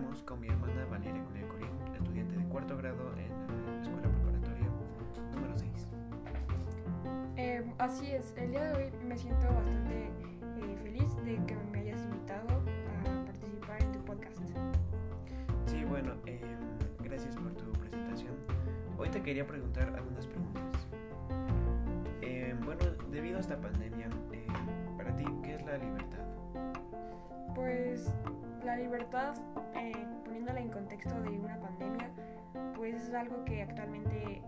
encontramos con mi hermana Valeria Curia Corín, estudiante de cuarto grado en la Escuela Preparatoria número 6. Eh, así es, el día de hoy me siento bastante eh, feliz de que me hayas invitado a participar en tu podcast. Sí, bueno, eh, gracias por tu presentación. Hoy te quería preguntar algunas preguntas. Eh, bueno, debido a esta pandemia, para ti, ¿qué es la libertad? Pues la libertad, eh, poniéndola en contexto de una pandemia, pues es algo que actualmente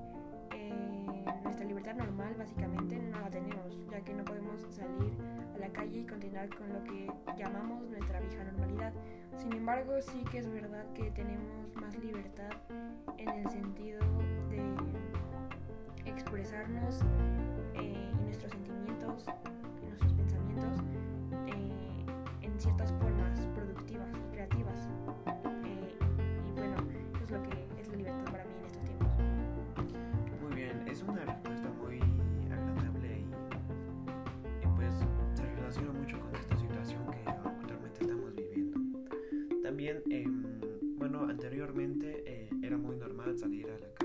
eh, nuestra libertad normal básicamente no la tenemos, ya que no podemos salir a la calle y continuar con lo que llamamos nuestra vieja normalidad. Sin embargo, sí que es verdad que tenemos más libertad en el sentido de expresarnos eh, y nuestros sentimientos y nuestros pensamientos en ciertas formas También, em, bueno, anteriormente eh, era muy normal salir a la calle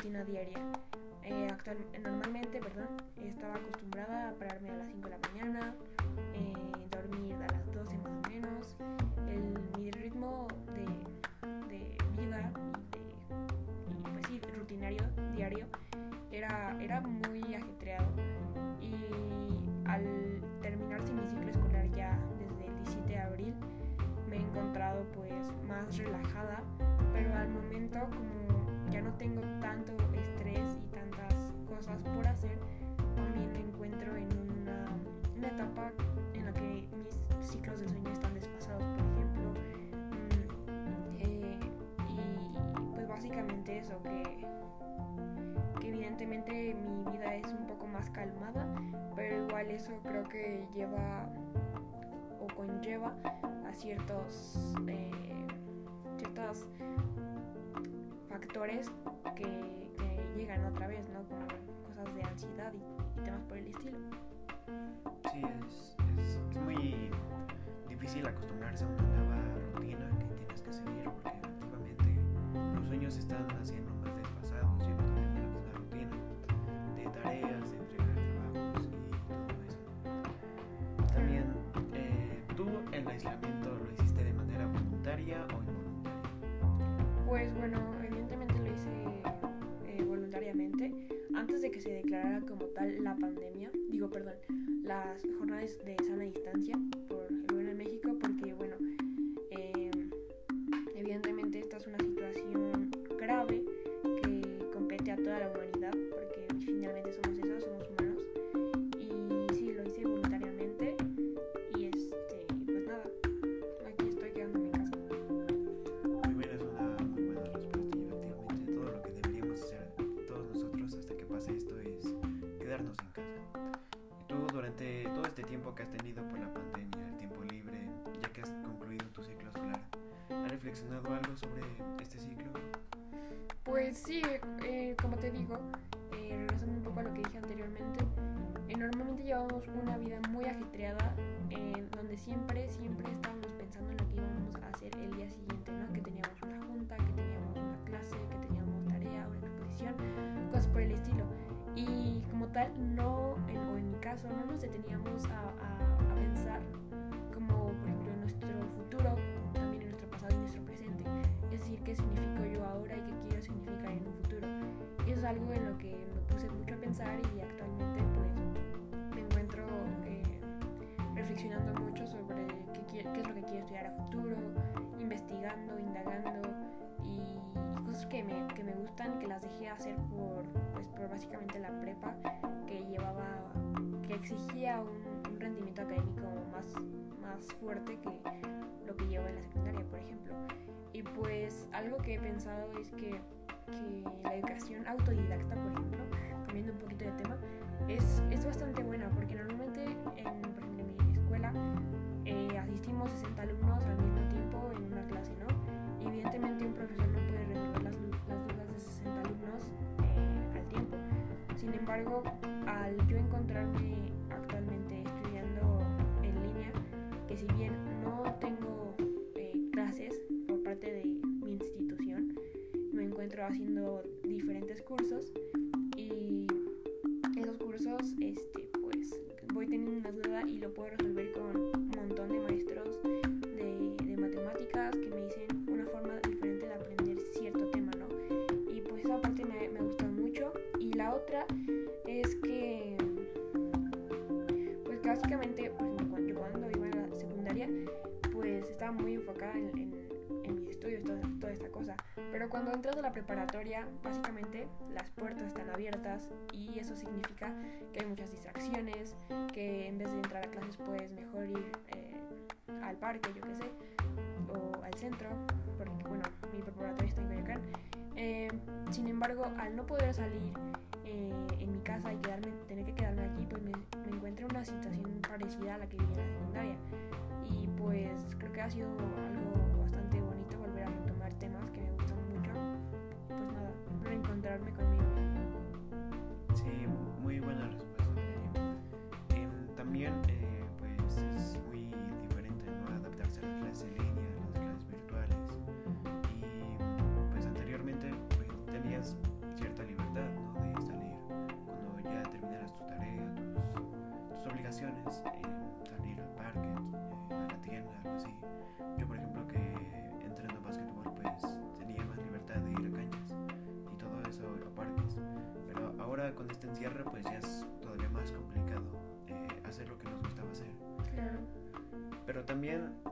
rutina diaria. Eh, actual, normalmente, perdón, estaba acostumbrada a pararme a las 5 de la mañana, eh, dormir a las 12 más o menos. El, mi ritmo de, vida y, de, pues sí, rutinario, diario, era, era muy ajetreado. Y al terminar mi ciclo escolar ya desde el 17 de abril, me he encontrado pues más relajada, pero al momento como ya no tengo tanto estrés y tantas cosas por hacer, también me encuentro en una, etapa en la que mis ciclos del sueño están desfasados, por ejemplo. Mm, eh, y pues básicamente eso, que, que evidentemente mi vida es un poco más calmada, pero igual eso creo que lleva o conlleva a ciertos, eh, factores que, que llegan otra vez, ¿no? Como cosas de ansiedad y, y temas por el estilo. Sí, es, es, es muy difícil acostumbrarse a una nueva rutina que tienes que seguir porque efectivamente los sueños están haciendo más desfasados, ya no tenemos la misma rutina de tareas, de entregar trabajos y todo eso. También, eh, ¿tú el aislamiento lo hiciste de manera voluntaria o involuntaria? Pues bueno, antes de que se declarara como tal la pandemia, digo perdón, las jornadas de sana distancia por reflexionado algo sobre este ciclo? Pues sí, eh, como te digo, eh, regresando un poco a lo que dije anteriormente, eh, normalmente llevamos una vida muy ajetreada, donde siempre, siempre estábamos pensando en lo que íbamos a hacer el día siguiente, ¿no? Que teníamos una junta, que teníamos una clase, que teníamos tarea, una exposición, cosas por el estilo. Y como tal, no, en- o en mi caso, no nos deteníamos a, a- a pensar como, por ejemplo, en nuestro futuro, decir, qué significo yo ahora y qué quiero significar en un futuro. Y eso es algo en lo que me puse mucho a pensar y actualmente pues me encuentro eh, reflexionando mucho sobre qué, quie- qué es lo que quiero estudiar a futuro, investigando, indagando y cosas que me, que me gustan, que las dejé hacer por, pues, por básicamente la prepa, que llevaba, que exigía un rendimiento académico más, más fuerte que lo que lleva en la secundaria, por ejemplo. Y pues algo que he pensado es que, que la educación autodidacta, por ejemplo, cambiando un poquito de tema, es, es bastante buena porque normalmente en, por ejemplo, en mi escuela eh, asistimos 60 alumnos al mismo tiempo en una clase, ¿no? Y evidentemente un profesor no puede resolver las, las dudas de 60 alumnos eh, al tiempo. Sin embargo, al yo encontrarme si bien no tengo eh, clases por parte de mi institución, me encuentro haciendo diferentes cursos y esos cursos, este, pues voy teniendo una duda y lo puedo resolver con un montón de maestros de, matemáticas que me dicen una forma diferente de aprender cierto tema, ¿no? Y pues esa parte me, me ha gustado mucho. Y la otra es que, pues básicamente, secundaria, pues estaba muy enfocada en, en, en mis estudios, toda, toda esta cosa. Pero cuando entras a la preparatoria, básicamente las puertas están abiertas y eso significa que hay muchas distracciones, que en vez de entrar a clases puedes mejor ir eh, al parque, yo qué sé, o al centro, porque bueno, mi preparatoria está en Coyoacán. Eh, sin embargo, al no poder salir eh, en mi casa y quedarme, tener que quedarme aquí, pues me, me encuentro en una situación parecida a la que viví en la secundaria. Y pues creo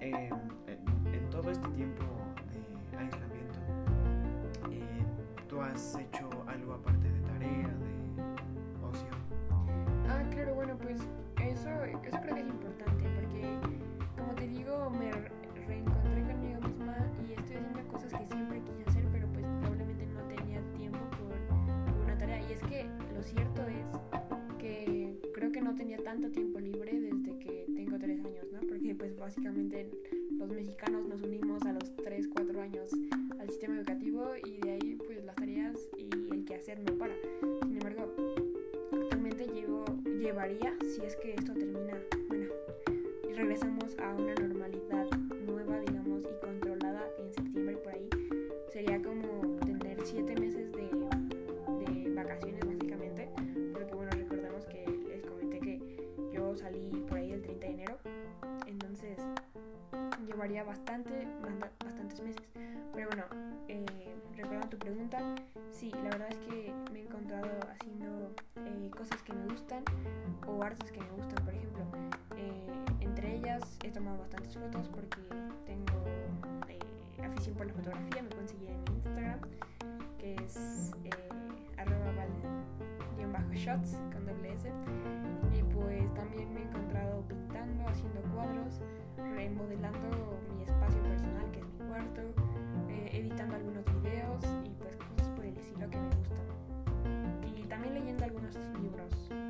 en todo este tiempo de aislamiento, eh, ¿tú has básicamente los mexicanos nos unimos a los 3, 4 años al sistema educativo y de ahí pues las tareas y el quehacer no para. Sin embargo, actualmente llevo, llevaría, si es que esto termina, bueno, y regresamos a una normalidad nueva, digamos, y controlada en septiembre por ahí, sería como tener siete meses bastante, bastantes meses. Pero bueno, eh, recordando tu pregunta, sí, la verdad es que me he encontrado haciendo eh, cosas que me gustan o artes que me gustan, por ejemplo. Eh, entre ellas he tomado bastantes fotos porque tengo eh, afición por la fotografía, me conseguí en mi Instagram, que es eh, arroba val-shots con doble S. Y pues también me he encontrado pintando, haciendo cuadros, remodelando cuarto, eh, editando algunos videos y pues cosas por el estilo que me gustan. Y también leyendo algunos libros, eh,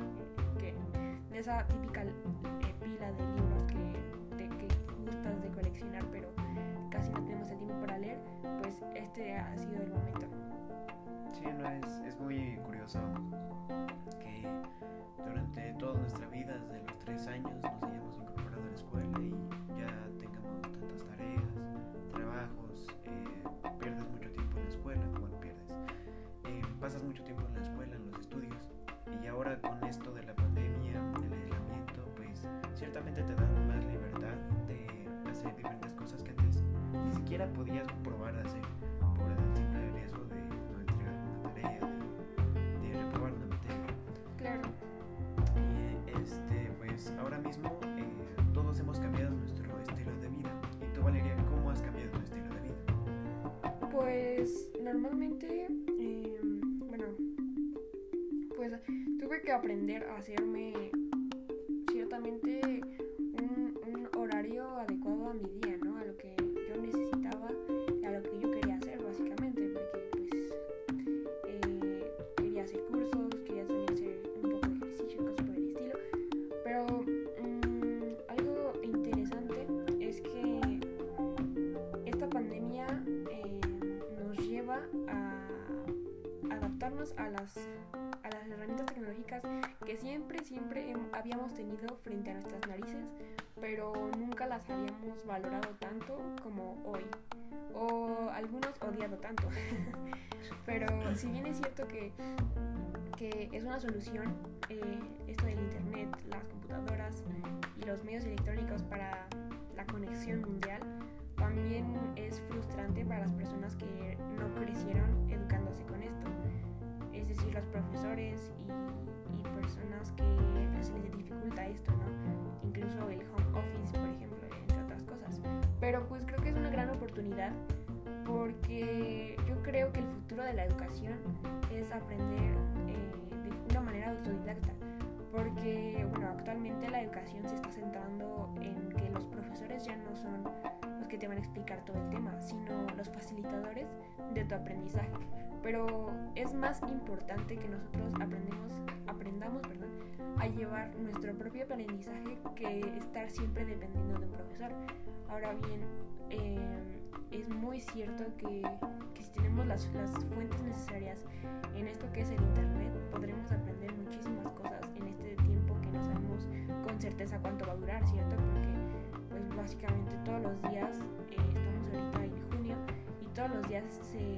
que, de esa típica eh, pila de libros que, de, que gustas de coleccionar, pero casi no tenemos el tiempo para leer, pues este ha sido el momento. Sí, no, es, es muy curioso que durante toda nuestra vida, desde los tres años, completamente te dan más libertad de hacer diferentes cosas que antes ni siquiera podías probar de hacer por el simple riesgo de no entregar una tarea, de, de reprobar una materia. Claro. Y este, pues ahora mismo eh, todos hemos cambiado nuestro estilo de vida. ¿Y tú, Valeria, cómo has cambiado tu estilo de vida? Pues normalmente, eh, bueno, pues tuve que aprender a hacer siempre, siempre habíamos tenido frente a nuestras narices, pero nunca las habíamos valorado tanto como hoy. O algunos odiado tanto. pero si bien es cierto que, que es una solución eh, esto del internet, las computadoras y los medios electrónicos para la conexión mundial, también es frustrante para las personas que no crecieron educándose con esto. Es decir, los profesores y, y personas que se les dificulta esto, ¿no? Incluso el home office, por ejemplo, entre otras cosas. Pero pues creo que es una gran oportunidad porque yo creo que el futuro de la educación es aprender eh, de una manera autodidacta. Porque, bueno, actualmente la educación se está centrando en que los profesores ya no son los que te van a explicar todo el tema, sino los facilitadores de tu aprendizaje. Pero es más importante que nosotros aprendemos, aprendamos perdón, a llevar nuestro propio aprendizaje que estar siempre dependiendo de un profesor. Ahora bien, eh, es muy cierto que, que si tenemos las, las fuentes necesarias en esto que es el Internet, podremos aprender muchísimas cosas en este tiempo que no sabemos con certeza cuánto va a durar, ¿cierto? Porque pues básicamente todos los días, eh, estamos ahorita en junio, y todos los días se,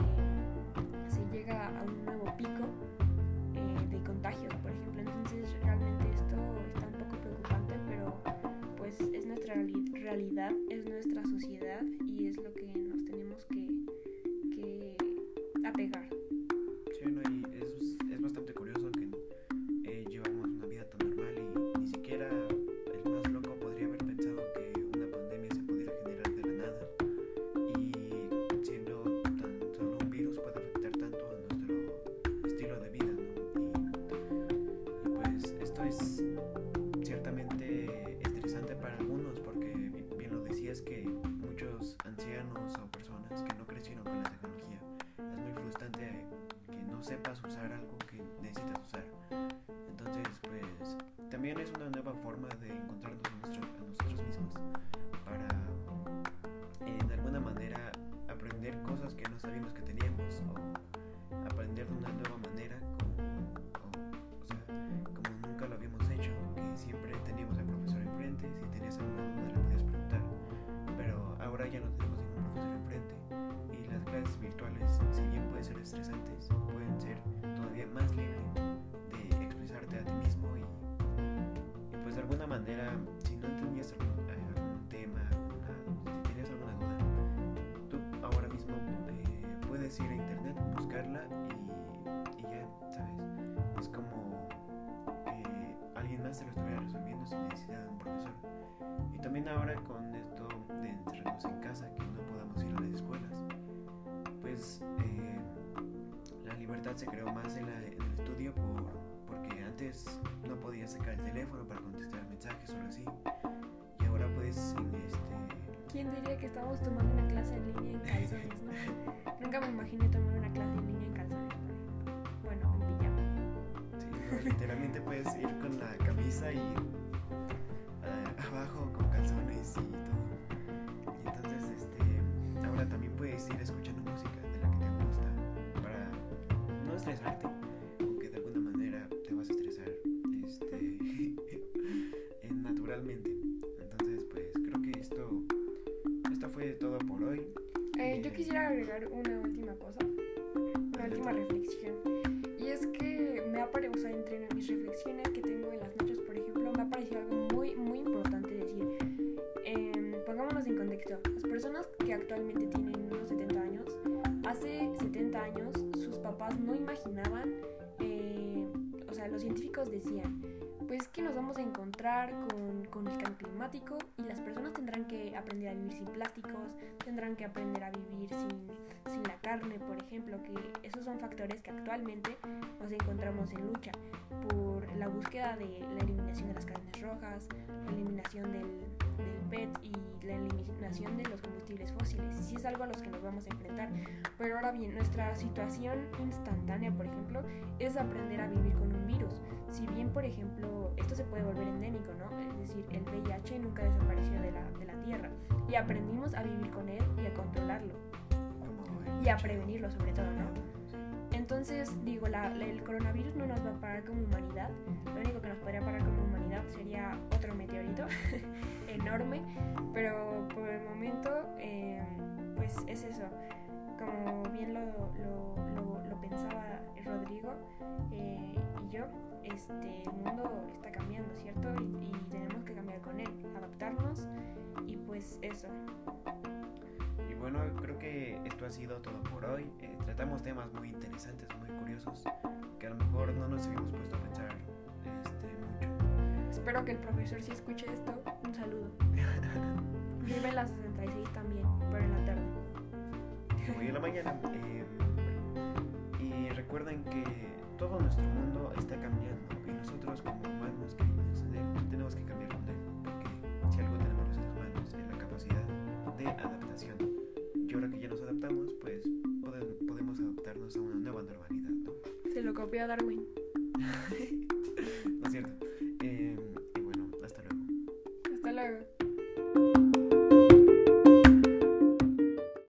llega a un nuevo pico eh, de contagios, pueden ser todavía más libre de expresarte a ti mismo y, y pues de alguna manera, si no entendías algún, eh, algún tema, alguna- si tenías alguna duda, tú ahora mismo eh, puedes ir a internet, buscarla y, y ya, ¿sabes? Es como alguien más te lo estuviera resolviendo sin necesidad de un profesor. Y también ahora con esto de encerrarnos en casa, que no podamos ir a las escuelas, pues eh, libertad se creó más en, la- en el estudio por, porque antes no podías sacar el teléfono para contestar mensajes o así. Y ahora puedes en este, ¿Quién diría que estamos tomando una clase en línea en calzones, no? Nunca me imaginé tomar una clase en línea en calzones, por ejemplo. Bueno, en pijama. Sí, no, literalmente puedes ir con la camisa y ah, abajo con calzones y todo. Y entonces, este, ahora también puedes ir escuchando música estresarte, climático y las personas tendrán que aprender a vivir sin plásticos, tendrán que aprender a vivir sin, sin la carne, por ejemplo, que esos son factores que actualmente nos encontramos en lucha por la búsqueda de la eliminación de las carnes rojas, la eliminación del, del PET y la eliminación de los combustibles fósiles. Sí es algo a los que nos vamos a enfrentar. Pero ahora bien, nuestra situación instantánea, por ejemplo, es aprender a vivir con un virus. Si bien, por ejemplo, esto se puede volver endémico, ¿no? Es decir, el VIH nunca desapareció de la, de la Tierra y aprendimos a vivir con él y a controlarlo y a prevenirlo sobre todo, ¿no? Entonces, digo, la, el coronavirus no nos va a parar como humanidad. Lo único que nos podría parar como humanidad sería otro meteorito enorme. Pero por el momento, eh, pues es eso. Como bien lo, lo, lo, pensaba Rodrigo eh, y yo, este, el mundo está cambiando, ¿cierto? Y, y tenemos que cambiar con él, adaptarnos y pues eso. Y bueno, creo que esto ha sido todo por hoy. Eh, tratamos temas muy interesantes, muy curiosos, que a lo mejor no nos habíamos puesto a pensar este. Espero que el profesor si escuche esto, un saludo. Vive en la 66 también, pero en la tarde. Hoy en la mañana. eh, y recuerden que todo nuestro mundo está cambiando y nosotros como humanos queridos en él, tenemos que cambiar con él. Porque si algo tenemos los seres humanos es la capacidad de adaptación. Y ahora que ya nos adaptamos, pues pode- podemos adaptarnos a una nueva normalidad, ¿no? Se lo copió a Darwin.